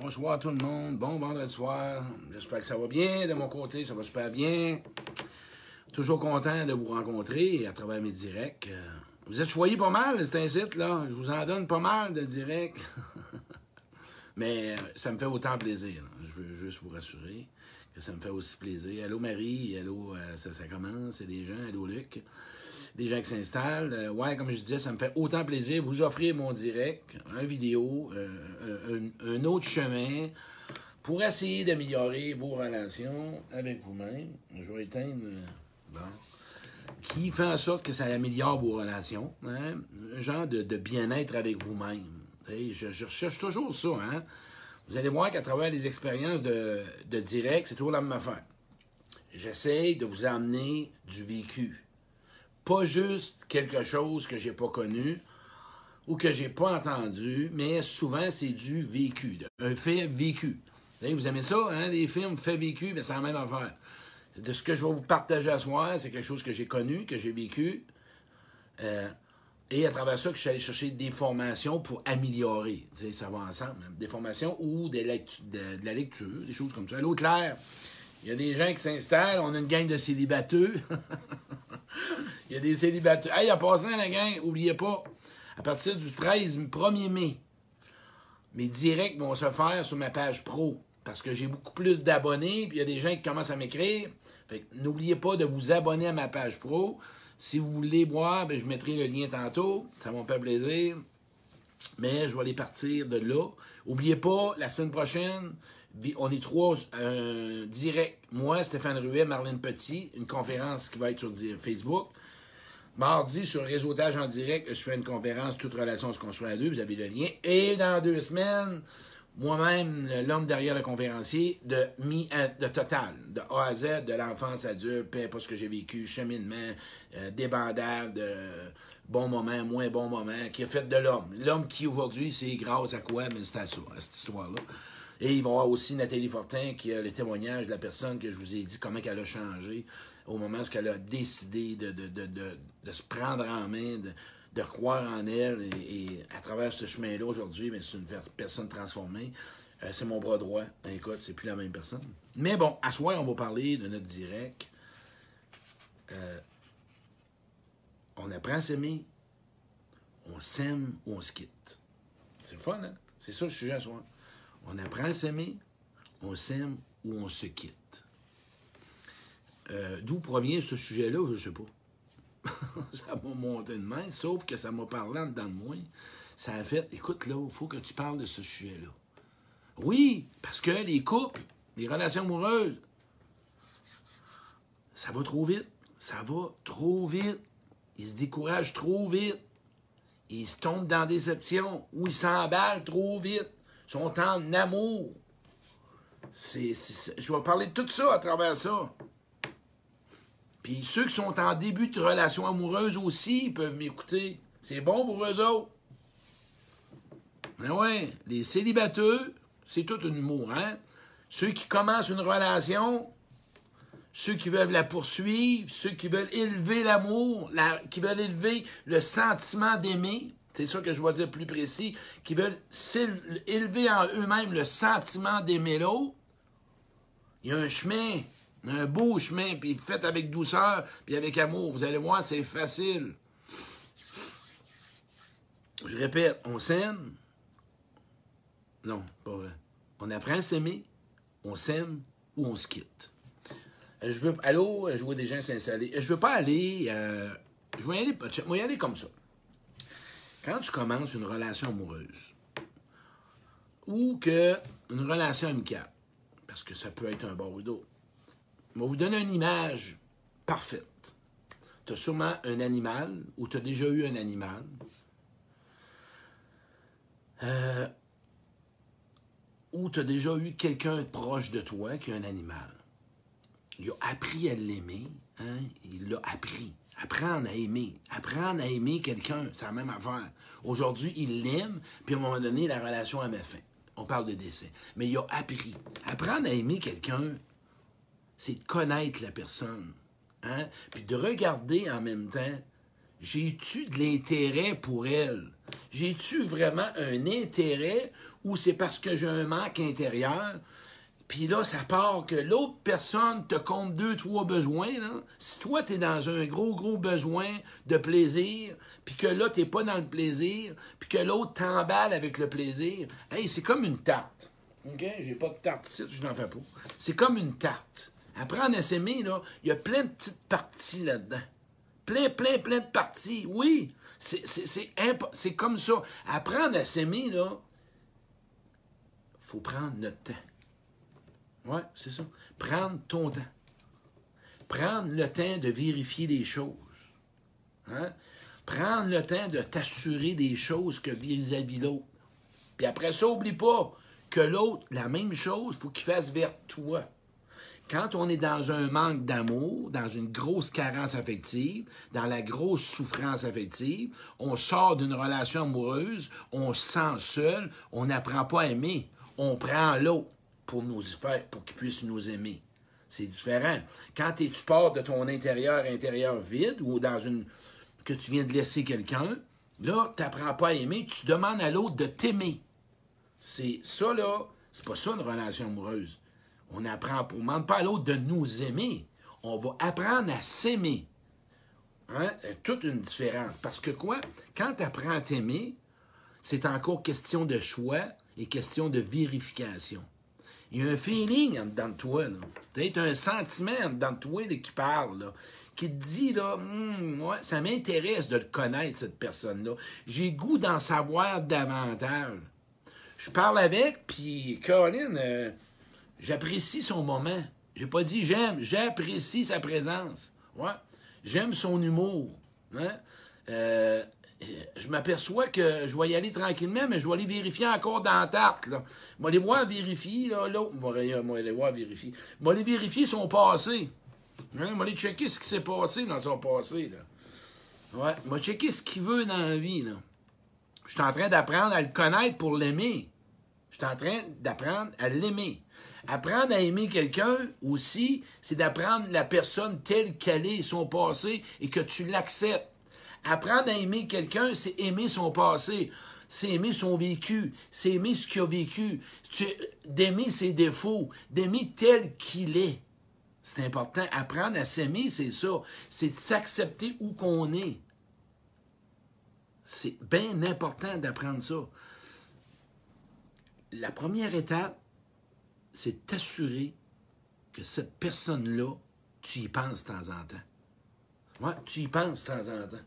Bonsoir tout le monde, bon vendredi soir. J'espère que ça va bien. De mon côté, ça va super bien. Toujours content de vous rencontrer à travers mes directs. Euh, Vous êtes choyés pas mal, c'est un site, là. Je vous en donne pas mal de directs. Mais euh, ça me fait autant plaisir. Je veux juste vous rassurer que ça me fait aussi plaisir. Allô Marie, allô, euh, ça, ça commence, c'est des gens, allô Luc. Des gens qui s'installent. Euh, ouais, comme je disais, ça me fait autant plaisir vous offrir mon direct, un vidéo, euh, un, autre chemin pour essayer d'améliorer vos relations avec vous-même. Je vais éteindre. euh, qui fait en sorte que ça améliore vos relations. hein. Un genre de, bien-être avec vous-même. Je, je recherche toujours ça. Hein? Vous allez voir qu'à travers les expériences de, de direct, c'est toujours la même affaire. J'essaye de vous amener du vécu. Pas juste quelque chose que j'ai pas connu ou que j'ai pas entendu, mais souvent c'est du vécu, un fait vécu. Vous aimez ça, hein, des films faits vécus, mais c'est la même affaire. De ce que je vais vous partager à soir, c'est quelque chose que j'ai connu, que j'ai vécu. Euh, et à travers ça, que je suis allé chercher des formations pour améliorer. Ça va ensemble. hein. Des formations ou des de, la lecture, des choses comme ça. Allô, Claire, il y a des gens qui s'installent. On a une gang de célibateux. il y a des célibateux. Hey, en passant, la gang, oubliez pas, à partir du 13, 1er mai, mes directs vont se faire sur ma page pro. Parce que j'ai beaucoup plus d'abonnés, puis il y a des gens qui commencent à m'écrire. Fait n'oubliez pas de vous abonner à ma page pro. Si vous voulez boire, ben, je mettrai le lien tantôt. Ça me faire plaisir. Mais je vais aller partir de là. Oubliez pas, la semaine prochaine, on est trois euh, direct. Moi, Stéphane Ruet, Marlène Petit, une conférence qui va être sur Facebook. Mardi, sur Réseautage en direct, je fais une conférence Toute relation se construit à deux. Vous avez le lien. Et dans deux semaines, moi-même, l'homme derrière le conférencier, de à- de total, de A à Z, de l'enfance adulte, peu importe ce que j'ai vécu, cheminement, euh, débandade, euh, bons moments, moins bons moments, qui a fait de l'homme. L'homme qui aujourd'hui, c'est grâce à quoi? Mais c'est à ça, à cette histoire-là. Et il va y avoir aussi Nathalie Fortin qui a le témoignage de la personne que je vous ai dit comment elle a changé au moment où elle a décidé de, de, de, de, se prendre en main, de, de croire en elle. Et, à travers ce chemin-là, aujourd'hui, c'est une personne transformée. Euh, c'est mon bras droit. Ben, écoute, c'est plus la même personne. Mais bon, à soir, on va parler de notre direct. Euh, on apprend à s'aimer, on s'aime ou on se quitte. C'est fun, hein? C'est ça le sujet à soir. On apprend à s'aimer, on s'aime ou on se quitte. Euh, D'où provient ce sujet-là, je ne sais pas. ça m'a monté de main, sauf que ça m'a parlé en dedans de moi. Ça a fait, écoute là, il faut que tu parles de ce sujet-là. Oui, parce que les couples, les relations amoureuses, ça va trop vite. Ça va trop vite. Ils se découragent trop vite. Ils se tombent dans déception ou ils s'emballent trop vite. Sont en amour. Je vais parler de tout ça à travers ça. Puis ceux qui sont en début de relation amoureuse aussi ils peuvent m'écouter. C'est bon pour eux autres. Mais ouais, les célibataires, c'est tout un mot, hein? Ceux qui commencent une relation, ceux qui veulent la poursuivre, ceux qui veulent élever l'amour, la- qui veulent élever le sentiment d'aimer, c'est ça que je vais dire plus précis, qui veulent élever en eux-mêmes le sentiment d'aimer l'autre, il y a un chemin, un beau chemin, puis fait avec douceur, puis avec amour. Vous allez voir, c'est facile. Je répète, on s'aime. Non, pas vrai. On apprend à s'aimer, on s'aime ou on se quitte. Euh, Je veux. Allô, je vois des gens s'installer. Euh, Je veux pas aller. euh, je vais aller. Je vais y aller comme ça. Quand tu commences une relation amoureuse ou que une relation amicale, parce que ça peut être un bord ou d'autre, vais vous donner une image parfaite. Tu as sûrement un animal ou tu as déjà eu un animal. Euh, ou tu as déjà eu quelqu'un proche de toi qui a un animal. Il a appris à l'aimer, hein? il l'a appris. Apprendre à aimer. Apprendre à aimer quelqu'un, c'est la même affaire. Aujourd'hui, il l'aime, puis à un moment donné, la relation a mis fin. On parle de décès. Mais il a appris. Apprendre à aimer quelqu'un, c'est de connaître la personne. Hein? Puis de regarder en même temps J'ai-tu de l'intérêt pour elle? J'ai-tu vraiment un intérêt ou c'est parce que j'ai un manque intérieur? Puis là, ça part que l'autre personne te compte deux, trois besoins. Si toi, tu dans un gros, gros besoin de plaisir, puis que là, tu pas dans le plaisir, puis que l'autre t'emballe avec le plaisir, hey, c'est comme une tarte. OK? J'ai pas de tarte ici, je n'en fais pas. C'est comme une tarte. Apprendre à s'aimer, là, il y a plein de petites parties là-dedans. Plein, plein, plein de parties. Oui, c'est comme ça. Apprendre à s'aimer, là, faut prendre notre temps. Oui, c'est ça. Prendre ton temps. Prendre le temps de vérifier les choses. Hein? Prendre le temps de t'assurer des choses que vis-à-vis l'autre. Puis après ça, oublie pas que l'autre, la même chose, faut qu'il fasse vers toi. Quand on est dans un manque d'amour, dans une grosse carence affective, dans la grosse souffrance affective, on sort d'une relation amoureuse, on se sent seul, on n'apprend pas à aimer, on prend l'autre pour nous faire, pour qu'il puisse nous aimer. C'est différent. Quand tu pars de ton intérieur intérieur vide ou dans une que tu viens de laisser quelqu'un, là, tu n'apprends pas à aimer, tu demandes à l'autre de t'aimer. C'est ça, là, c'est pas ça une relation amoureuse. On apprend, on ne demande pas à l'autre de nous aimer. On va apprendre à s'aimer. Hein? Toute une différence. Parce que quoi? Quand tu apprends à t'aimer, c'est encore question de choix et question de vérification. Il y a un feeling en dedans de toi, Peut-être un sentiment en dedans de toi qui parle, qui te dit, là, hum, ça m'intéresse de le connaître, cette personne-là. J'ai goût d'en savoir davantage. Je parle avec, puis Caroline, euh, j'apprécie son moment. J'ai pas dit j'aime, j'apprécie sa présence. Ouais. J'aime son humour. Hein? Euh, je m'aperçois que je vais y aller tranquillement, mais je vais aller vérifier encore dans la tarte. Je vais aller voir vérifier, là, l'autre. Je vais aller voir vérifier. Je vais aller vérifier son passé. Hein? Je vais aller checker ce qui s'est passé dans son passé. Là. Ouais. Je vais checker ce qu'il veut dans la vie. Je suis en train d'apprendre à le connaître pour l'aimer. Je suis en train d'apprendre à l'aimer. Apprendre à aimer quelqu'un aussi, c'est d'apprendre la personne telle qu'elle est, son passé, et que tu l'acceptes. Apprendre à aimer quelqu'un, c'est aimer son passé, c'est aimer son vécu, c'est aimer ce qu'il a vécu, d'aimer ses défauts, d'aimer tel qu'il est. C'est important. Apprendre à s'aimer, c'est ça. C'est de s'accepter où qu'on est. C'est bien important d'apprendre ça. La première étape, c'est t'assurer que cette personne-là, tu y penses de temps en temps. Ouais, tu y penses de temps en temps.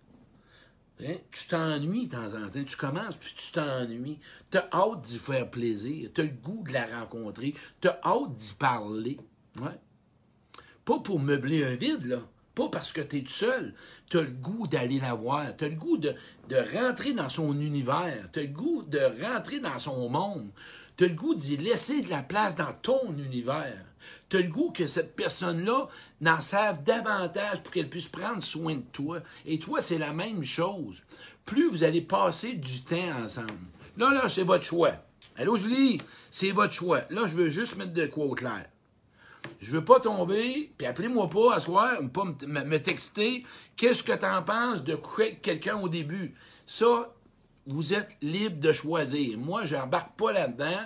Hein? Tu t'ennuies de temps en temps. Tu commences, puis tu t'ennuies. Tu as hâte d'y faire plaisir. Tu as le goût de la rencontrer. Tu as hâte d'y parler. Ouais. Pas pour meubler un vide, là. Pas parce que tu es tout seul. Tu as le goût d'aller la voir. Tu as le goût de, de rentrer dans son univers. Tu as le goût de rentrer dans son monde. Tu as le goût d'y laisser de la place dans ton univers. Tu as le goût que cette personne-là n'en sache davantage pour qu'elle puisse prendre soin de toi. Et toi, c'est la même chose. Plus vous allez passer du temps ensemble. Là, là, c'est votre choix. Allô, Julie? C'est votre choix. Là, je veux juste mettre de quoi au clair. Je veux pas tomber, puis appelez-moi pas à soir, pas me, texter. Qu'est-ce que tu en penses de coucher quelqu'un au début? Ça, vous êtes libre de choisir. Moi, je n'embarque pas là-dedans.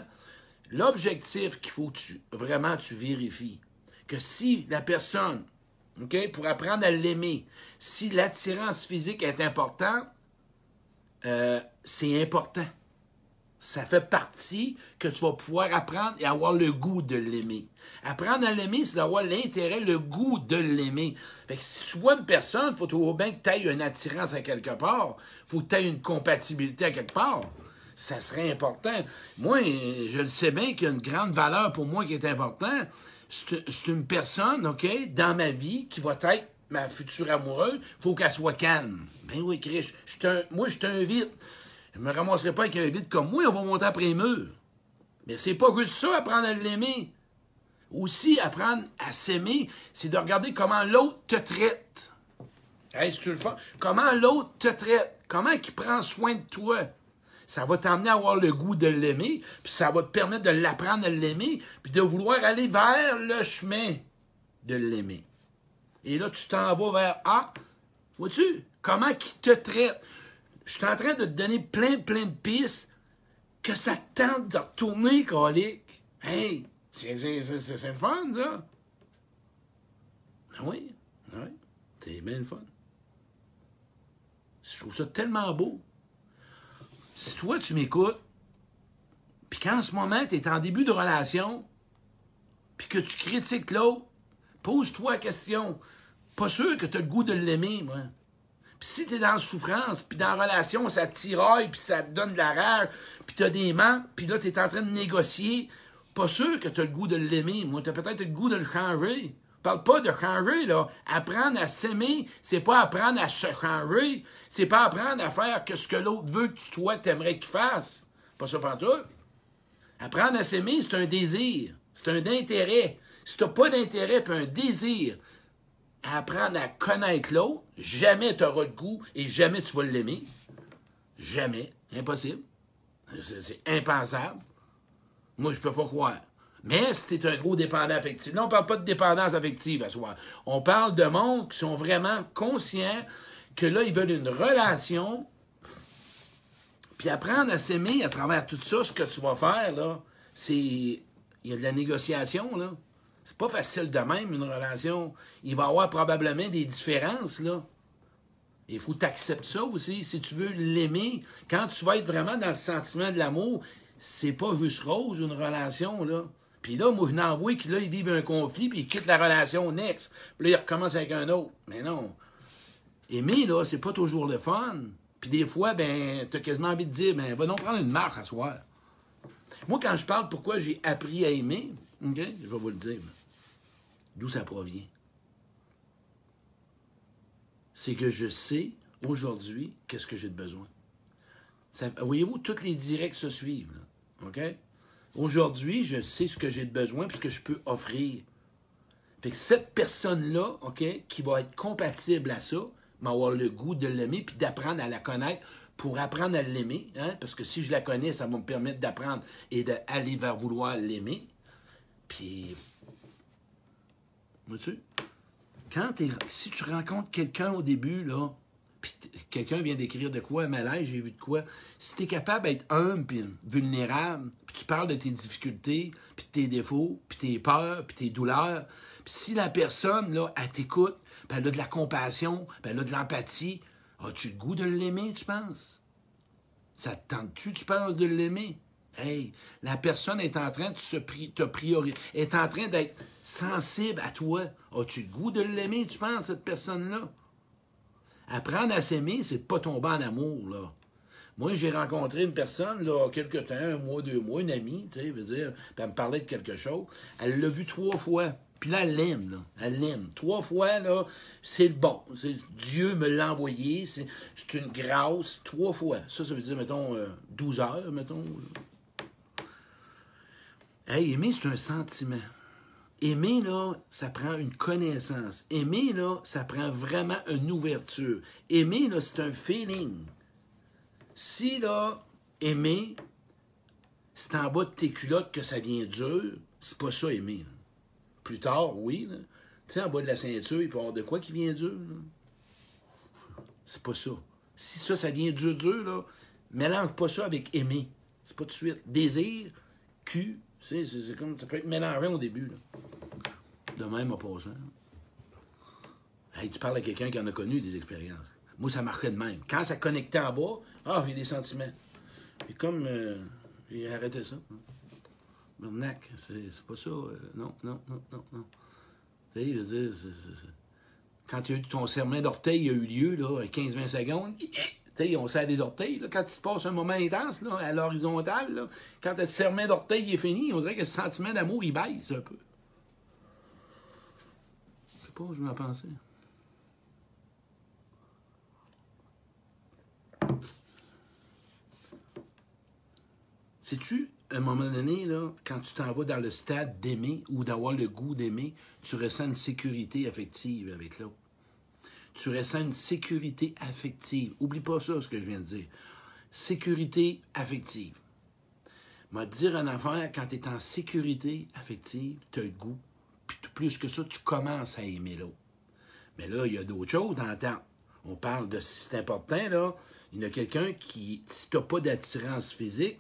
L'objectif qu'il faut que tu, vraiment tu vérifies, que si la personne, pour apprendre à l'aimer, si l'attirance physique est importante, euh, c'est important ça fait partie que tu vas pouvoir apprendre et avoir le goût de l'aimer. Apprendre à l'aimer, c'est d'avoir l'intérêt, le goût de l'aimer. Fait si tu vois une personne, il faut toujours bien que tu aies une attirance à quelque part. Faut que tu aies une compatibilité à quelque part. Ça serait important. Moi, je le sais bien qu'il y a une grande valeur pour moi qui est importante. C'est une personne, OK, dans ma vie qui va être ma future amoureuse. Il faut qu'elle soit calme. Ben oui, Chris, moi, je t'invite. Je me ramasserai pas avec un vide comme moi, on va monter après les murs. Mais c'est pas juste ça, apprendre à l'aimer. Aussi, apprendre à s'aimer, c'est de regarder comment l'autre te traite. Hey, tu le fais, comment l'autre te traite, comment il prend soin de toi. Ça va t'amener à avoir le goût de l'aimer, puis ça va te permettre de l'apprendre à l'aimer, puis de vouloir aller vers le chemin de l'aimer. Et là, tu t'en vas vers Ah, vois-tu, comment qu'il te traite. Je suis en train de te donner plein, plein de pistes que ça tente de retourner, colique. Hey, c'est le fun, ça. Ah oui, ah oui, c'est bien le fun. Je trouve ça tellement beau. Si toi, tu m'écoutes, puis qu'en ce moment, tu es en début de relation, puis que tu critiques l'autre, pose-toi la question. Pas sûr que tu as le goût de l'aimer, moi. Puis si tu es dans la souffrance, puis dans la relation, ça te tiraille, puis ça te donne de la rage, puis tu as des manques, puis là, tu es en train de négocier, pas sûr que tu as le goût de l'aimer. Moi, tu as peut-être le goût de le changer. Parle pas de changer, là. Apprendre à s'aimer, c'est pas apprendre à se changer. C'est pas apprendre à faire que ce que l'autre veut que toi, t'aimerais qu'il fasse. Pas ça pour tout. Apprendre à s'aimer, c'est un désir. C'est un intérêt. Si t'as pas d'intérêt puis un désir à apprendre à connaître l'autre, jamais tu auras le goût et jamais tu vas l'aimer. Jamais. Impossible. C'est impensable. Moi, je peux pas croire. Mais si t'es un gros dépendant affectif, là, on parle pas de dépendance affective à soi. On parle de monde qui sont vraiment conscients que là, ils veulent une relation puis apprendre à s'aimer à travers tout ça, ce que tu vas faire, là, c'est. Il y a de la négociation, là. C'est pas facile de même, une relation. Il va y avoir probablement des différences, là. Il faut t'accepter ça aussi. Si tu veux l'aimer, quand tu vas être vraiment dans le sentiment de l'amour, c'est pas juste rose, une relation, là. Puis là, moi, je n'envoie que là, ils vivent un conflit, puis ils quittent la relation next. Puis là, ils recommencent avec un autre. Mais non. Aimer, là, c'est pas toujours le fun. Puis des fois, ben, t'as quasiment envie de dire, ben, va donc prendre une marche à soir. Moi, quand je parle pourquoi j'ai appris à aimer, OK, je vais vous le dire. D'où ça provient? C'est que je sais, aujourd'hui, qu'est-ce que j'ai de besoin. Voyez-vous, tous les directs se suivent, là. OK? Aujourd'hui, je sais ce que j'ai de besoin puis ce que je peux offrir. Fait cette personne-là, OK, qui va être compatible à ça, va avoir le goût de l'aimer puis d'apprendre à la connaître pour apprendre à l'aimer. Hein? Parce que si je la connais, ça va me permettre d'apprendre et d'aller vers vouloir l'aimer. Puis, vois-tu, si tu rencontres quelqu'un au début, là, quelqu'un vient d'écrire de quoi, un malaise, j'ai vu de quoi, si t'es capable d'être humble puis vulnérable, puis tu parles de tes difficultés, puis tes défauts, puis tes peurs, puis tes douleurs, puis si la personne, là, elle t'écoute, puis elle a de la compassion, puis elle a de l'empathie, as-tu le goût de l'aimer, tu penses? Ça te tente-tu, tu penses, de l'aimer? Hey, la personne est en train de se te prioriser, est en train d'être sensible à toi. As-tu le goût de l'aimer, tu penses, cette personne-là? Apprendre à s'aimer, c'est pas tomber en amour, là. Moi, j'ai rencontré une personne, là, quelque temps, un mois, deux mois, une amie, tu sais, veut dire, elle me parlait de quelque chose. Elle l'a vu trois fois. Puis là, elle l'aime, là. Elle l'aime. Trois fois, là, c'est le bon. Dieu me l'a envoyé. C'est c'est une grâce. Trois fois. Ça, ça veut dire, mettons, euh, 12 heures, mettons. Hey, aimer, c'est un sentiment. Aimer, là, ça prend une connaissance. Aimer, là, ça prend vraiment une ouverture. Aimer, là, c'est un feeling. Si, là, aimer, c'est en bas de tes culottes que ça vient dur, c'est pas ça, aimer. Plus tard, oui. Tu sais, en bas de la ceinture, il peut y avoir de quoi qui vient dur. C'est pas ça. Si ça, ça vient dur, dur, là, mélange pas ça avec aimer. C'est pas tout de suite. Désir, cul, c'est, c'est, c'est comme, ça peut être mélangé au début, là. De même, en passant. Hey, tu parles à quelqu'un qui en a connu des expériences. Moi, ça marquait de même. Quand ça connectait en bas, ah, j'ai des sentiments. Et comme euh, j'ai arrêté ça. Bernac, c'est, pas ça. euh, non, non, non, non, non. Tu sais, je veux dire, c'est- quand tu as eu ton serment d'orteil a eu lieu, là, à 15-20 secondes, tu sais, on serre des orteils, là, quand il se passe un moment intense, à l'horizontale, quand le serment d'orteil est fini, on dirait que le sentiment d'amour, il baisse un peu. Je sais pas, je m'en pensais. Sais-tu, à un moment donné, quand tu t'en vas dans le stade d'aimer ou d'avoir le goût d'aimer, tu ressens une sécurité affective avec l'autre? Tu ressens une sécurité affective. Oublie pas ça, ce que je viens de dire. Sécurité affective. M'a dire une affaire, quand tu es en sécurité affective, tu as le goût. Puis plus que ça, tu commences à aimer l'autre. Mais là, il y a d'autres choses dans. On parle de, c'est important, là, il y a quelqu'un qui, si tu n'as pas d'attirance physique,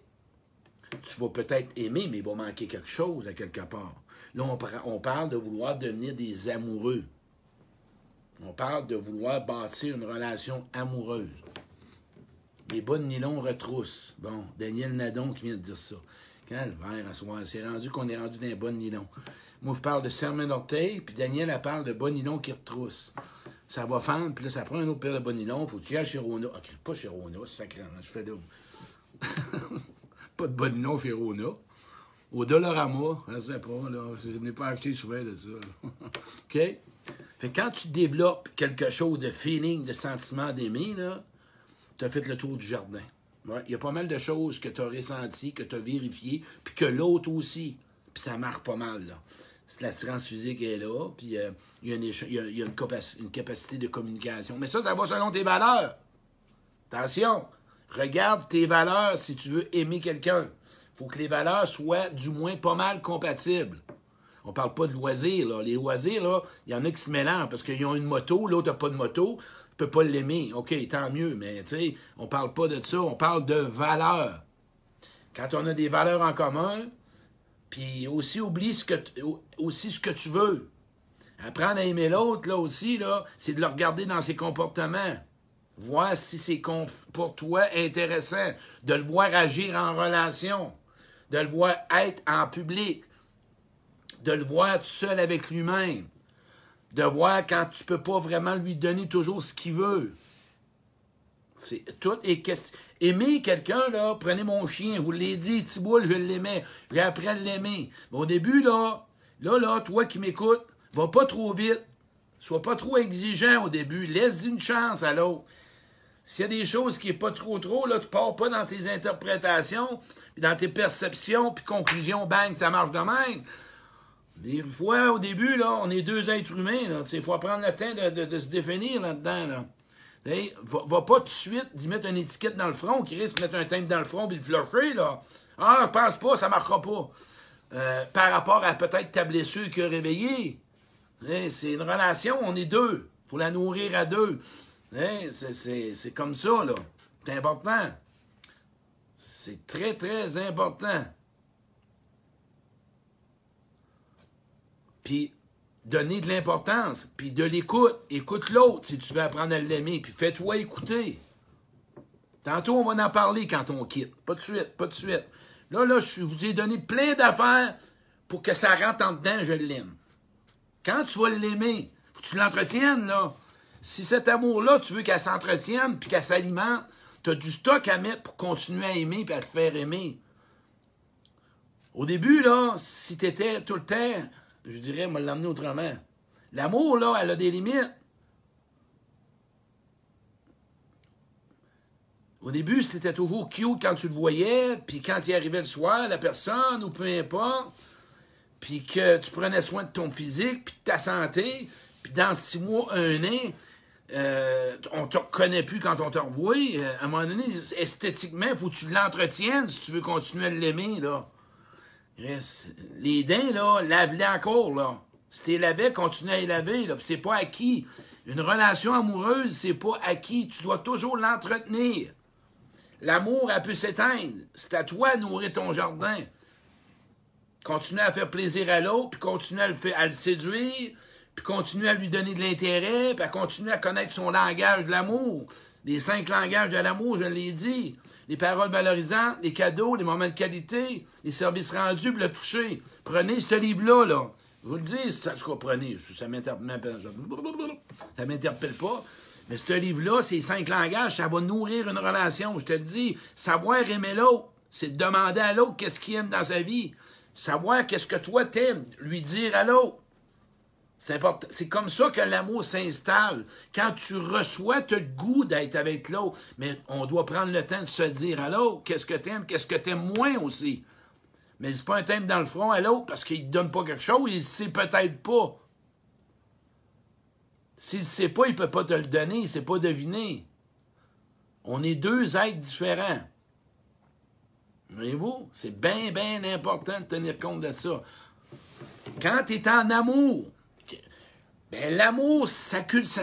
tu vas peut-être aimer, mais il va manquer quelque chose à quelque part. Là, on parle de vouloir devenir des amoureux. On parle de vouloir bâtir une relation amoureuse. Les bonnes nylons retroussent. Bon, Daniel Nadon qui vient de dire ça. Calvaire à soir. C'est rendu qu'on est rendu dans les bonnes nylons. Moi, je parle de serment d'orteil, puis Daniel, elle parle de bonnes nylons qui retroussent. Ça va fendre, puis là, ça prend un autre paire de bonnes nylons. Faut que tu ailles chez Rona. Ah, pas chez Rona, c'est sacré. Je fais d'eau. pas de bonnes nylons chez Rona. Au Dollarama, je sais pas, là. Je n'ai pas acheté souvent de ça. OK? Fait quand tu développes quelque chose de feeling, de sentiment d'aimer, tu as fait le tour du jardin. Il y a pas mal de choses que tu as ressenties, que tu as vérifiées, puis que l'autre aussi. Puis ça marque pas mal, là. L'attirance physique est là, puis euh, il y a, une, une, capacité de communication. Mais ça, ça va selon tes valeurs. Attention, regarde tes valeurs si tu veux aimer quelqu'un. faut que les valeurs soient du moins pas mal compatibles. On parle pas de loisirs, là. Les loisirs, là, il y en a qui se mélangent parce qu'ils ont une moto, l'autre n'a pas de moto, ne peut pas l'aimer. OK, tant mieux, mais tu sais, on parle pas de ça, on parle de valeurs. Quand on a des valeurs en commun, puis aussi oublie ce que aussi ce que tu veux. Apprendre à aimer l'autre, là aussi, là, c'est de le regarder dans ses comportements. Voir si c'est pour toi intéressant, de le voir agir en relation, de le voir être en public, de le voir tout seul avec lui-même, de voir quand tu peux pas vraiment lui donner toujours ce qu'il veut. C'est tout et Aimer quelqu'un, là, prenez mon chien, vous l'ai dit, Thibault, je l'aimais, j'ai appris à l'aimer. Mais au début, là, là, là, toi qui m'écoutes, va pas trop vite. Sois pas trop exigeant au début. Laisse une chance à l'autre. S'il y a des choses qui n'est pas trop trop, là, tu pars pas dans tes interprétations, dans tes perceptions, puis conclusions, bang, ça marche de même. Des fois, au début, là, on est deux êtres humains. Il faut prendre le temps de, se définir là-dedans. Là. Va, pas tout de suite d'y mettre une étiquette dans le front qui risque de mettre un teint dans le front et de flusher, là. Ah, pense pas, ça marchera pas. Euh, par rapport à peut-être ta blessure qui a réveillé. C'est une relation, on est deux. faut la nourrir à deux. C'est comme ça, là. C'est important. C'est très, très important. Puis donner de l'importance, puis de l'écoute. Écoute l'autre si tu veux apprendre à l'aimer, puis fais-toi écouter. Tantôt, on va en parler quand on quitte. Pas de suite, pas de suite. Là, là, je vous ai donné plein d'affaires pour que ça rentre en dedans, je l'aime. Quand tu vas l'aimer, faut que tu l'entretiennes, là. Si cet amour-là, tu veux qu'elle s'entretienne puis qu'elle s'alimente, tu as du stock à mettre pour continuer à aimer et à te faire aimer. Au début, là, si tu étais tout le temps je dirais, me l'amener autrement. L'amour, là, elle a des limites. Au début, c'était toujours cute quand tu le voyais, puis quand il arrivait le soir, la personne, ou peu importe, puis que tu prenais soin de ton physique, puis de ta santé, puis dans six mois, un an, euh, on te reconnaît plus quand on te revoit. Euh, à un moment donné, esthétiquement, il faut que tu l'entretiennes si tu veux continuer à l'aimer, là. Les dents, là, lave-les encore, là. Si tu les lavais, continue à les laver, là. c'est pas acquis. Une relation amoureuse, c'est pas acquis. Tu dois toujours l'entretenir. L'amour, elle peut s'éteindre. C'est à toi de nourrir ton jardin. Continue à faire plaisir à l'autre, puis continue à le, faire, à le séduire, puis continue à lui donner de l'intérêt, puis à continuer à connaître son langage de l'amour. Les cinq langages de l'amour, je l'ai dit les paroles valorisantes, les cadeaux, les moments de qualité, les services rendus le toucher. Prenez ce livre-là, là. Je vous le dis, ça, ça m'interpelle, ça m'interpelle pas. Mais ce livre-là, ces cinq langages, ça va nourrir une relation. Je te le dis, savoir aimer l'autre, c'est demander à l'autre qu'est-ce qu'il aime dans sa vie. Savoir qu'est-ce que toi t'aimes, lui dire à l'autre. C'est comme ça que l'amour s'installe. Quand tu reçois, tu as le goût d'être avec l'autre. Mais on doit prendre le temps de se dire à l'autre qu'est-ce que tu aimes, qu'est-ce que tu aimes moins aussi. Mais c'est pas un thème dans le front à l'autre parce qu'il ne donne pas quelque chose, il ne sait peut-être pas. S'il ne sait pas, il ne peut pas te le donner, il ne sait pas deviner. On est deux êtres différents. Voyez-vous? C'est bien, bien important de tenir compte de ça. Quand tu es en amour, Ben, l'amour, ça, ça.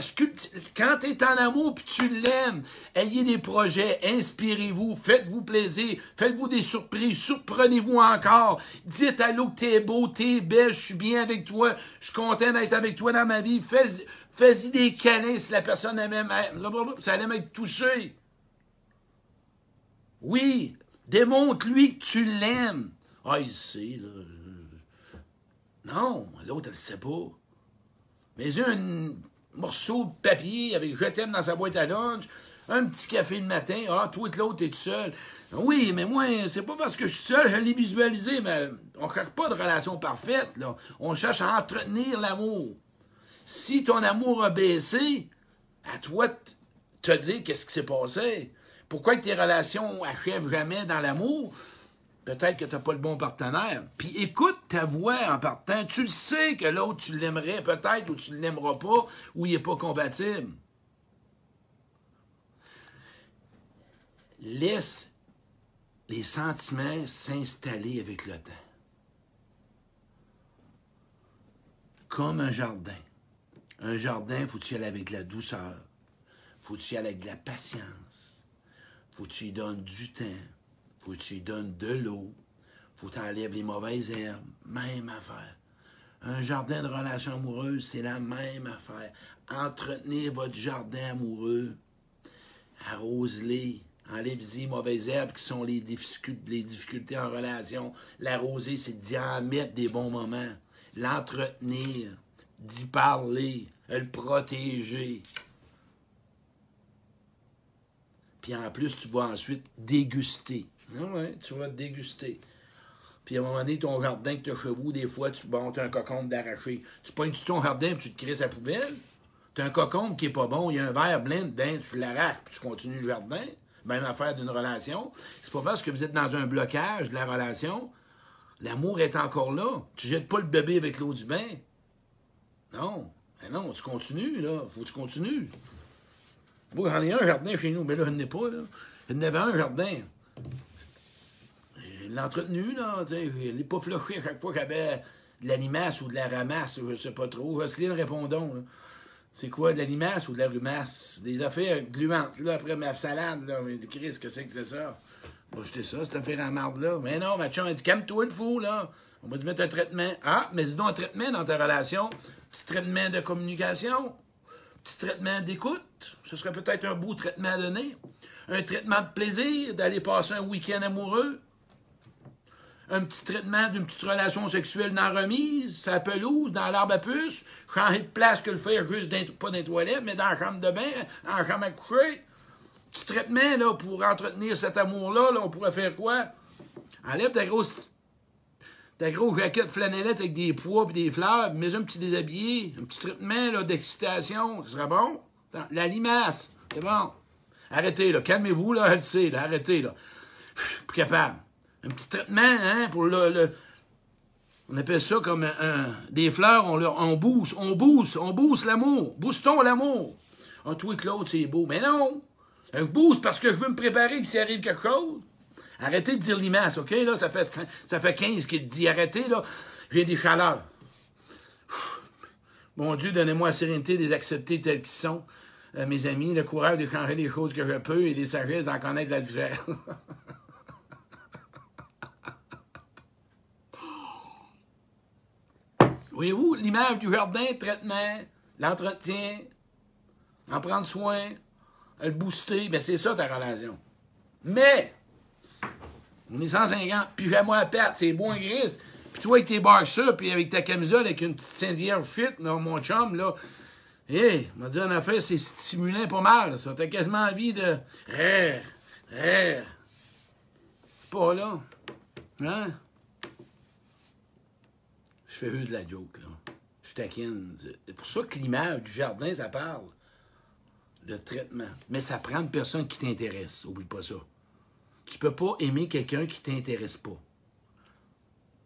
Quand tu es en amour puis tu l'aimes, ayez des projets, inspirez-vous, faites-vous plaisir, faites-vous des surprises, surprenez-vous encore. Dites à l'autre que t'es beau, t'es belle, je suis bien avec toi, je suis content d'être avec toi dans ma vie. Fais- Fais-y des câlins si la personne aime, ça aime être touché. Oui, démontre-lui que tu l'aimes. Ah, il sait, là. Non, l'autre, elle le sait pas. Mais un morceau de papier avec je t'aime dans sa boîte à lunch, un petit café le matin, ah, toi et l'autre, t'es tout seul. Oui, mais moi, c'est pas parce que je suis seul, je l'ai visualisé, mais on cherche pas de relation parfaite, là. On cherche à entretenir l'amour. Si ton amour a baissé, à toi de te dire qu'est-ce qui s'est passé. Pourquoi tes relations achèvent jamais dans l'amour? Peut-être que tu n'as pas le bon partenaire. Puis écoute ta voix en partant. Tu le sais que l'autre, tu l'aimerais peut-être ou tu ne l'aimeras pas ou il n'est pas compatible. Laisse les sentiments s'installer avec le temps. Comme un jardin. Un jardin, faut tu y aller avec de la douceur. Faut tu y aller avec de la patience. Faut que tu y donnes du temps. Faut que tu y donnes de l'eau. Faut que les mauvaises herbes. Même affaire. Un jardin de relation amoureuse, c'est la même affaire. Entretenir votre jardin amoureux. Arrose-les. Enlève-y les mauvaises herbes qui sont les difficultés, les difficultés en relation. L'arroser, c'est d'y des bons moments. L'entretenir. D'y parler. Le protéger. Puis en plus, tu vas ensuite déguster. Ah ouais, tu vas déguster. Puis à un moment donné, ton jardin que tu vous, des fois, tu montes un cocombe d'arraché. Tu pognes-tu ton jardin et tu te crées sa poubelle? Tu as un cocombe qui est pas bon, il y a un verre plein dedans, tu l'arraches puis tu continues le jardin. Même affaire d'une relation. C'est pas parce que vous êtes dans un blocage de la relation, l'amour est encore là. Tu jettes pas le bébé avec l'eau du bain. Non. Mais non, tu continues, là. Faut que tu continues. Moi, j'en ai un jardin chez nous, mais là, je n'en ai pas, là. Je n'avais un jardin. Je l'ai entretenu, là. Je l'ai pas floché à chaque fois que j'avais de la ou de la ramasse, je sais pas trop. Jocelyne, répondons. C'est quoi, de la ou de la rumasse? Des affaires gluantes, là, après ma salade, là. Mais Chris, que c'est que ça? On va jeter ça, cette affaire en marde, là. Mais non, ma chum, elle dit, calme-toi, le fou, là. On va te mettre un traitement. Ah, mais dis donc un traitement dans ta relation. Petit traitement de communication. Petit traitement d'écoute. Ce serait peut-être un beau traitement à donner. Un traitement de plaisir, d'aller passer un week-end amoureux. Un petit traitement d'une petite relation sexuelle dans la remise, sa pelouse, dans l'arbre à puce, changer de place que le faire juste dans, pas dans les toilettes, mais dans la chambre de bain, dans la chambre à coucher. Petit traitement, là, pour entretenir cet amour-là, là, on pourrait faire quoi? Enlève ta grosse ta grosse jaquette flanellette avec des pois et des fleurs, mets un petit déshabillé, un petit traitement d'excitation, ce serait bon. La limace, c'est bon. Arrêtez, calmez-vous, là, elle sait, là, arrêtez, là. Pff, Plus capable. Un petit traitement, hein, pour le... le- on appelle ça comme un, des fleurs, on, leur- on booste, on booste, on booste l'amour. Boostons l'amour? Un toi que l'autre, c'est beau. Mais non! Un boost parce que je veux me préparer que s'il arrive quelque chose. Arrêtez de dire limace, OK? Là, ça fait, ça fait 15 qu'il dit arrêtez, là. J'ai des chaleurs. Mon Dieu, donnez-moi la sérénité de les accepter tels qu'ils sont. Euh, mes amis, le courage de changer les choses que je peux et les sagesses d'en connaître la différence. Voyez-vous, l'image du jardin, traitement, l'entretien, en prendre soin, le booster, ben c'est ça ta relation. Mais, on est 150, pyjama à perte, c'est beau en grise. Puis toi avec tes boxers, puis avec ta camisole, avec une petite Sainte Vierge fit, mon chum, là. Hé, m'a dit en affaire, c'est stimulant pas mal, ça. T'as quasiment envie de. Rire, rire. Pas là. Hein? Fais juste de la joke, là. Je taquine. C'est pour ça que l'image du jardin, ça parle. Le traitement. Mais ça prend une personne qui t'intéresse. Oublie pas ça. Tu peux pas aimer quelqu'un qui t'intéresse pas.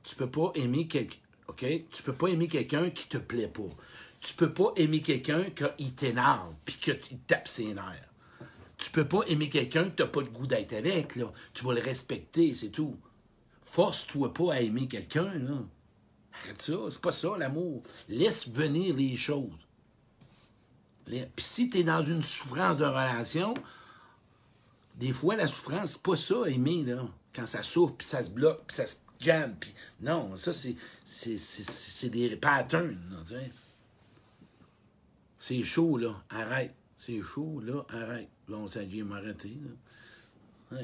Tu peux pas aimer. OK? Tu peux pas aimer quelqu'un qui te plaît pas. Tu peux pas aimer quelqu'un qui t'énerve puis qu'il tape ses nerfs. Tu peux pas aimer quelqu'un que t'as pas le goût d'être avec, là. Tu vas le respecter, c'est tout. Force-toi pas à aimer quelqu'un, là. Arrête ça, c'est pas ça l'amour. Laisse venir les choses. Puis si tu es dans une souffrance de relation, des fois, la souffrance, c'est pas ça, aimer, là. Quand ça souffre, puis ça se bloque, puis ça se jamme, puis... Non, ça, c'est, c'est, des patterns, C'est chaud, là. Arrête. C'est chaud, là. Arrête. Bon, ça vient m'arrêter, là.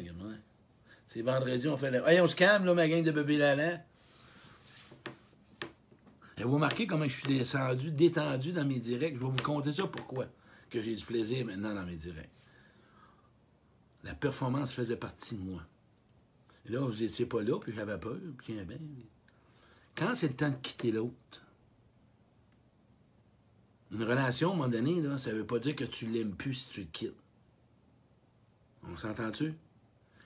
C'est vendredi, on fait le... Hey, on se calme, là, ma gang de bébés Lala. Et vous remarquez comment je suis descendu, détendu dans mes directs. Je vais vous compter ça pourquoi que j'ai du plaisir maintenant dans mes directs. La performance faisait partie de moi. Et là, vous n'étiez pas là, puis j'avais peur, puis bien. Quand c'est le temps de quitter l'autre, une relation, à un moment donné, ça ne veut pas dire que tu l'aimes plus si tu le quittes. On s'entend-tu?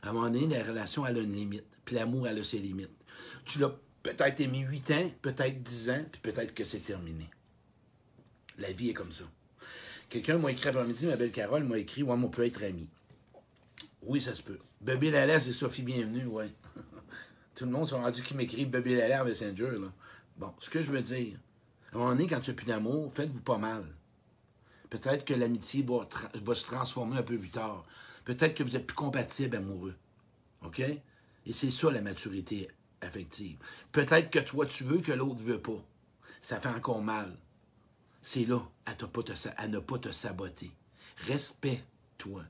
À un moment donné, la relation, elle a une limite. Puis l'amour, elle a ses limites. Tu l'as peut-être aimé 8 ans, peut-être 10 ans, puis peut-être que c'est terminé. La vie est comme ça. Quelqu'un m'a écrit après-midi, ma belle Carole m'a écrit Ouais, on peut être amis. Oui, ça se peut. Bébé Lalais c'est Sophie Bienvenue, ouais. Tout le monde s'est rendu qui m'écrit Bébé Lalais à Messenger, là. Bon, ce que je veux dire, à un moment donné, quand tu n'as plus d'amour, faites-vous pas mal. Peut-être que l'amitié va, va, se transformer un peu plus tard. Peut-être que vous êtes plus compatible amoureux. OK? Et c'est ça la maturité affective. Peut-être que toi, tu veux que l'autre ne veut pas. Ça fait encore mal. C'est là, à, ne pas te saboter. Respecte-toi.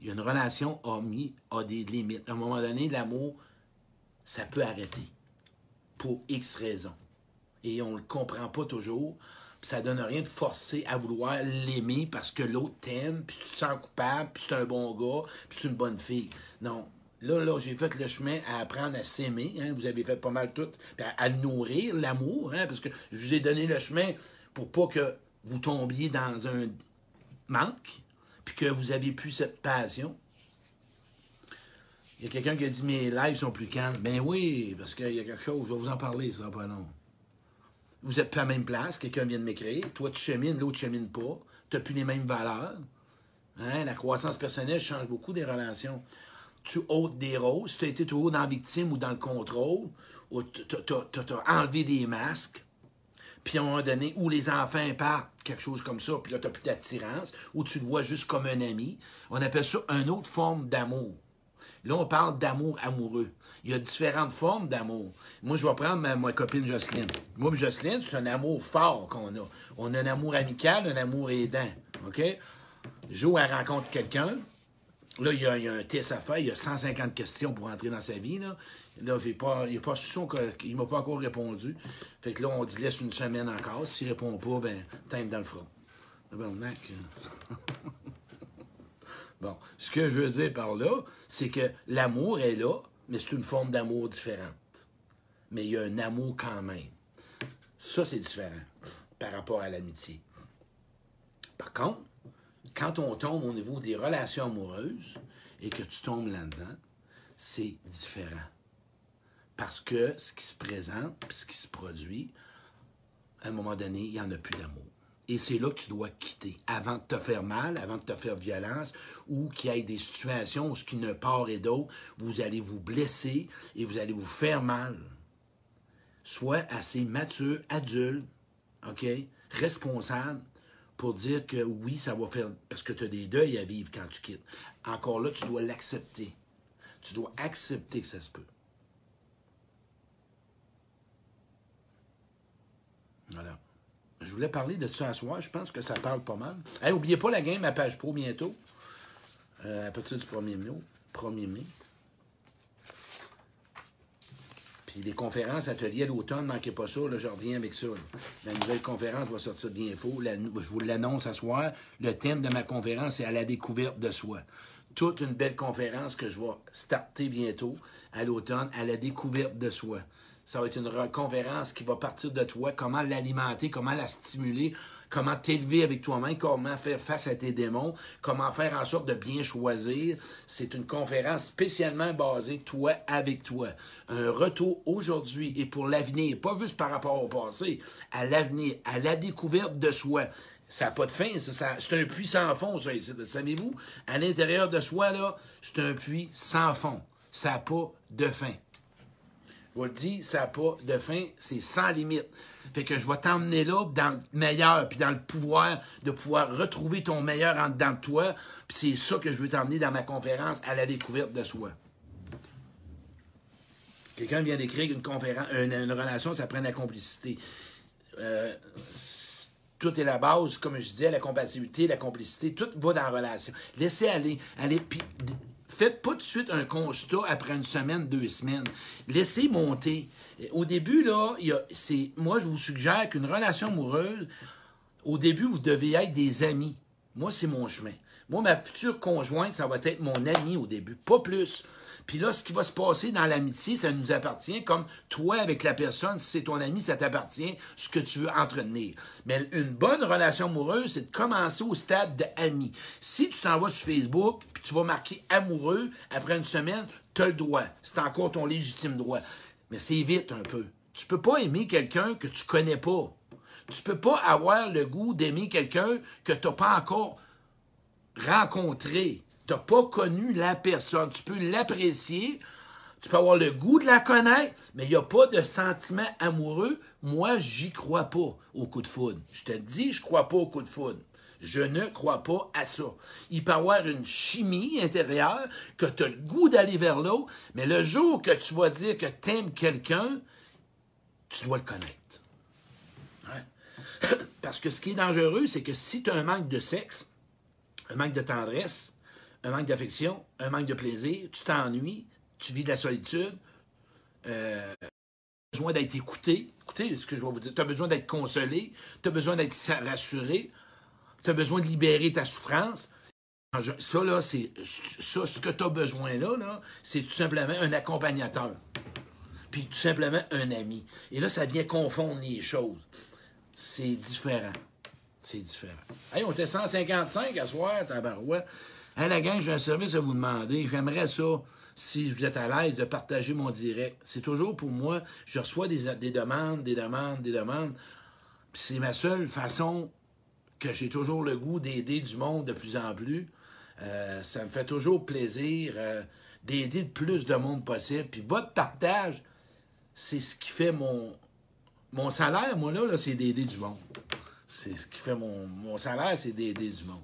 Il y a une relation homme a des limites. À un moment donné, l'amour, ça peut arrêter. Pour X raisons. Et on ne le comprend pas toujours. Ça donne rien de forcer à vouloir l'aimer parce que l'autre t'aime, puis tu te sens coupable, puis c'est un bon gars, puis c'est une bonne fille. Non. Là, là, j'ai fait le chemin à apprendre à s'aimer. Hein. Vous avez fait pas mal tout. À, nourrir l'amour, hein, parce que je vous ai donné le chemin pour pas que vous tombiez dans un manque, puis que vous avez plus cette passion. Il y a quelqu'un qui a dit mes lives sont plus calmes. Ben oui, parce qu'il y a quelque chose, je vais vous en parler, ça pas long. Vous êtes pas à la même place, quelqu'un vient de m'écrire, toi tu chemines, l'autre chemine pas, tu n'as plus les mêmes valeurs. Hein? La croissance personnelle change beaucoup des relations. Tu ôtes des rôles, si tu as été toujours dans la victime ou dans le contrôle, ou tu as enlevé des masques, puis à un moment donné, où les enfants partent, quelque chose comme ça, puis là, tu n'as plus d'attirance, ou tu le vois juste comme un ami. On appelle ça une autre forme d'amour. Là, on parle d'amour amoureux. Il y a différentes formes d'amour. Moi, je vais prendre ma, copine Jocelyne. Moi Jocelyne, c'est un amour fort qu'on a. On a un amour amical, un amour aidant. OK? Jo, elle rencontre quelqu'un. Là, il y, a, un test à faire. Il y a 150 questions pour entrer dans sa vie. Là, là j'ai pas, il pas qu'il m'a pas encore répondu. Fait que là, on dit laisse une semaine encore. S'il répond pas, ben, t'aimes dans le front. Bon, mec. bon, ce que je veux dire par là, c'est que l'amour est là, mais c'est une forme d'amour différente. Mais il y a un amour quand même. Ça, c'est différent par rapport à l'amitié. Par contre, quand on tombe au niveau des relations amoureuses et que tu tombes là-dedans, c'est différent. Parce que ce qui se présente, puis ce qui se produit, à un moment donné, il n'y en a plus d'amour. Et c'est là que tu dois quitter, avant de te faire mal, avant de te faire violence, ou qu'il y ait des situations où, ce qui ne part et d'autre, vous allez vous blesser et vous allez vous faire mal. Sois assez mature, adulte, OK, responsable, pour dire que oui, ça va faire. Parce que tu as des deuils à vivre quand tu quittes. Encore là, tu dois l'accepter. Tu dois accepter que ça se peut. Voilà. Je voulais parler de ça à soir. Je pense que ça parle pas mal. N'oubliez pas la game à page pro bientôt. Euh, à partir du 1er mai. 1er mai. Puis les conférences, ateliers l'automne, manquez pas ça, là, je reviens avec ça. La nouvelle conférence va sortir bientôt. je vous l'annonce à soir. Le thème de ma conférence, c'est à la découverte de soi. Toute une belle conférence que je vais starter bientôt à l'automne, à la découverte de soi. Ça va être une conférence qui va partir de toi, comment l'alimenter, comment la stimuler, comment t'élever avec toi-même, comment faire face à tes démons, comment faire en sorte de bien choisir. C'est une conférence spécialement basée toi avec toi. Un retour aujourd'hui et pour l'avenir, pas juste par rapport au passé, à l'avenir, à la découverte de soi. Ça n'a pas de fin, c'est un puits sans fond, ça, savez-vous? À l'intérieur de soi, là, c'est un puits sans fond. Ça n'a pas de fin. Je vous le dis, ça n'a pas de fin, c'est sans limite. Fait que je vais t'emmener là dans le meilleur, puis dans le pouvoir de pouvoir retrouver ton meilleur en dedans de toi. Puis c'est ça que je veux t'emmener dans ma conférence à la découverte de soi. Quelqu'un vient d'écrire une conférence, une, relation, ça prend la complicité. Euh, tout est la base, comme je disais, la compatibilité, la complicité, tout va dans la relation. Laissez aller, aller, puis faites pas tout de suite un constat après une semaine, deux semaines. Laissez monter. Au début, là, moi, je vous suggère qu'une relation amoureuse, au début, vous devez être des amis. Moi, c'est mon chemin. Moi, ma future conjointe, ça va être mon ami au début, pas plus. Puis là, ce qui va se passer dans l'amitié, ça nous appartient, comme toi avec la personne, si c'est ton ami, ça t'appartient, ce que tu veux entretenir. Mais une bonne relation amoureuse, c'est de commencer au stade de Si tu t'en vas sur Facebook, puis tu vas marquer amoureux, après une semaine, tu as le droit. C'est encore ton légitime droit. Mais c'est vite un peu. Tu peux pas aimer quelqu'un que tu connais pas. Tu peux pas avoir le goût d'aimer quelqu'un que tu n'as pas encore rencontré. Tu n'as pas connu la personne. Tu peux l'apprécier, tu peux avoir le goût de la connaître, mais il n'y a pas de sentiment amoureux. Moi, j'y crois pas au coup de foudre. Je te dis, je crois pas au coup de foudre. Je ne crois pas à ça. Il peut y avoir une chimie intérieure, que tu as le goût d'aller vers l'autre, mais le jour que tu vas dire que tu aimes quelqu'un, tu dois le connaître. Parce que ce qui est dangereux, c'est que si tu as un manque de sexe, un manque de tendresse, un manque d'affection, un manque de plaisir, tu t'ennuies, tu vis de la solitude, euh, tu as besoin d'être écouté. Écoutez ce que je vais vous dire. Tu as besoin d'être consolé, tu as besoin d'être rassuré, tu as besoin de libérer ta souffrance. Ça, là, c'est. Ce que tu as besoin là, là c'est tout simplement un accompagnateur. Puis tout simplement un ami. Et là, ça vient confondre les choses. C'est différent. C'est différent. Hey, on était 155 à soir, tabarouette. Hey, la gang, j'ai un service à vous demander. J'aimerais ça, si vous êtes à l'aise, de partager mon direct. C'est toujours pour moi, je reçois des, des demandes, des demandes, des demandes. C'est ma seule façon que j'ai toujours le goût d'aider du monde de plus en plus. Euh, ça me fait toujours plaisir euh, d'aider le plus de monde possible. Puis votre partage, c'est ce qui fait mon, mon salaire, moi, là, là c'est d'aider du monde. C'est ce qui fait mon, mon salaire, c'est d'aider du monde.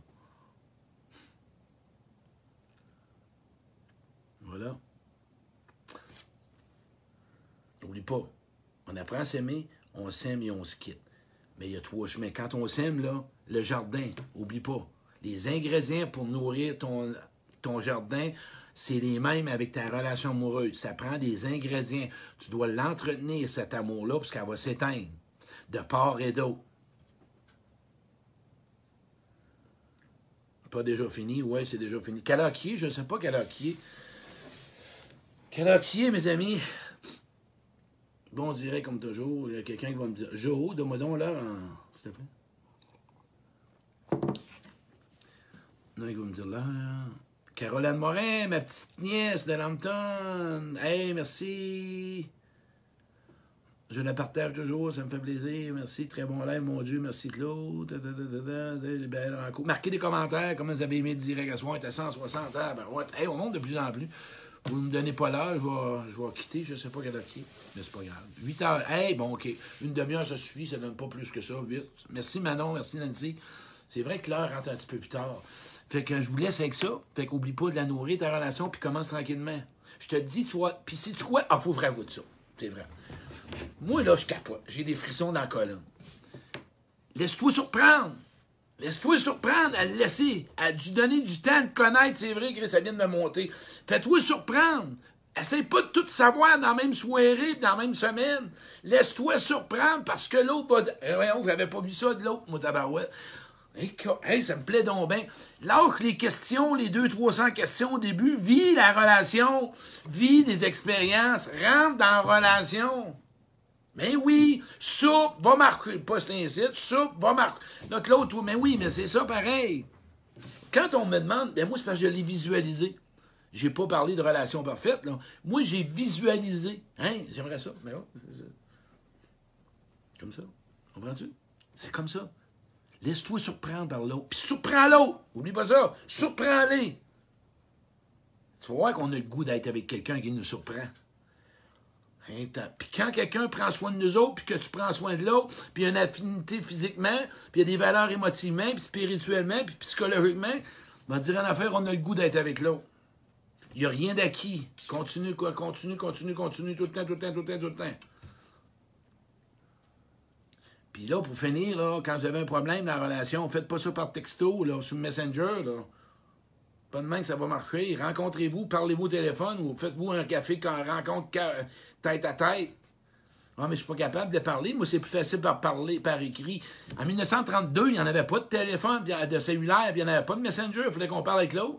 Voilà. N'oublie pas, on apprend à s'aimer, on s'aime et on se quitte. Mais il y a trois chemins. Quand on s'aime, là, le jardin, oublie pas. Les ingrédients pour nourrir ton, ton jardin, c'est les mêmes avec ta relation amoureuse. Ça prend des ingrédients. Tu dois l'entretenir, cet amour-là, parce qu'elle va s'éteindre de part et d'autre. Pas déjà fini? Oui, c'est déjà fini. Quelle heure qui? Je ne sais pas quelle heure qui est. Est, mes amis? Bon, on comme toujours, il y a quelqu'un qui va me dire Jo, donne-moi donc l'heure en. S'il te plaît. Non, il va me dire l'heure. Caroline Morin, ma petite nièce de Lampton. Hey, merci. Je la partage toujours, ça me fait plaisir. Merci, très bon live, mon Dieu, merci Claude. Marquez des commentaires, comment vous avez aimé le direct à soir, était 160 ans. Ben, ouais. Hey, on monte de plus en plus. Vous ne me donnez pas l'heure, je vais, je quitter, je ne sais pas quelle heure qui est, mais c'est pas grave. 8 heures, hey, bon, OK. Une demi-heure, ça suffit, ça ne donne pas plus que ça, 8. Merci Manon, merci Nancy. C'est vrai que l'heure rentre un petit peu plus tard. Fait que je vous laisse avec ça. Fait qu'oublie pas de la nourrir, ta relation, puis commence tranquillement. Je te dis, toi, puis si tu crois, ah, faut vraiment de ça. C'est vrai. Moi, là, je capote. J'ai des frissons dans la colonne. Laisse-toi surprendre. Laisse-toi surprendre à le laisser, à lui donner du temps de connaître. C'est vrai que ça vient de me monter. Fais-toi surprendre. Essaye pas de tout savoir dans la même soirée, dans la même semaine. Laisse-toi surprendre parce que l'autre va. Eh, voyons, vous n'avez pas vu ça de l'autre, mon tabarouette. Hey, ça me plaît donc bien. Lâche les questions, les 200-300 questions au début. Vis la relation. Vis des expériences. Rentre dans la relation. Mais oui, soupe va marquer, pas c'est soupe va marquer. l'autre, mais oui, mais c'est ça pareil. Quand on me demande, ben moi, c'est parce que je l'ai visualisé. J'ai pas parlé de relation parfaite, là. Moi, j'ai visualisé. Hein, j'aimerais ça. Mais ça. Comme ça. Comprends-tu? C'est comme ça. Laisse-toi surprendre par l'autre. Puis surprends l'autre. Oublie pas ça. Surprends-les. Tu vas voir qu'on a le goût d'être avec quelqu'un qui nous surprend. Puis quand quelqu'un prend soin de nous autres, puis que tu prends soin de l'autre, puis il y a une affinité physiquement, puis il y a des valeurs émotivement, puis spirituellement, puis psychologiquement, on va dire en affaire, on a le goût d'être avec l'autre. Il n'y a rien d'acquis. Continue, quoi, continue, continue, continue, tout le temps, tout le temps, tout le temps, tout le temps. Puis là, pour finir, là, quand vous avez un problème dans la relation, faites pas ça par texto, là, sur Messenger, là. Pas de main que ça va marcher. Rencontrez-vous, parlez-vous au téléphone ou faites-vous un café quand rencontre tête à tête. Ah, mais je suis pas capable de parler. Moi, c'est plus facile par parler, par écrit. En 1932, il n'y en avait pas de téléphone, de cellulaire, puis il n'y en avait pas de Messenger. Il fallait qu'on parle avec l'autre.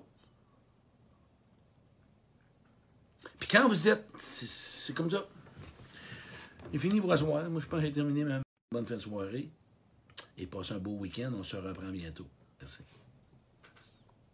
Puis quand vous êtes. C'est comme ça. J'ai fini pour asseoir. Moi, je pense que j'ai terminé ma bonne fin de soirée. Et passez un beau week-end. On se reprend bientôt. Merci.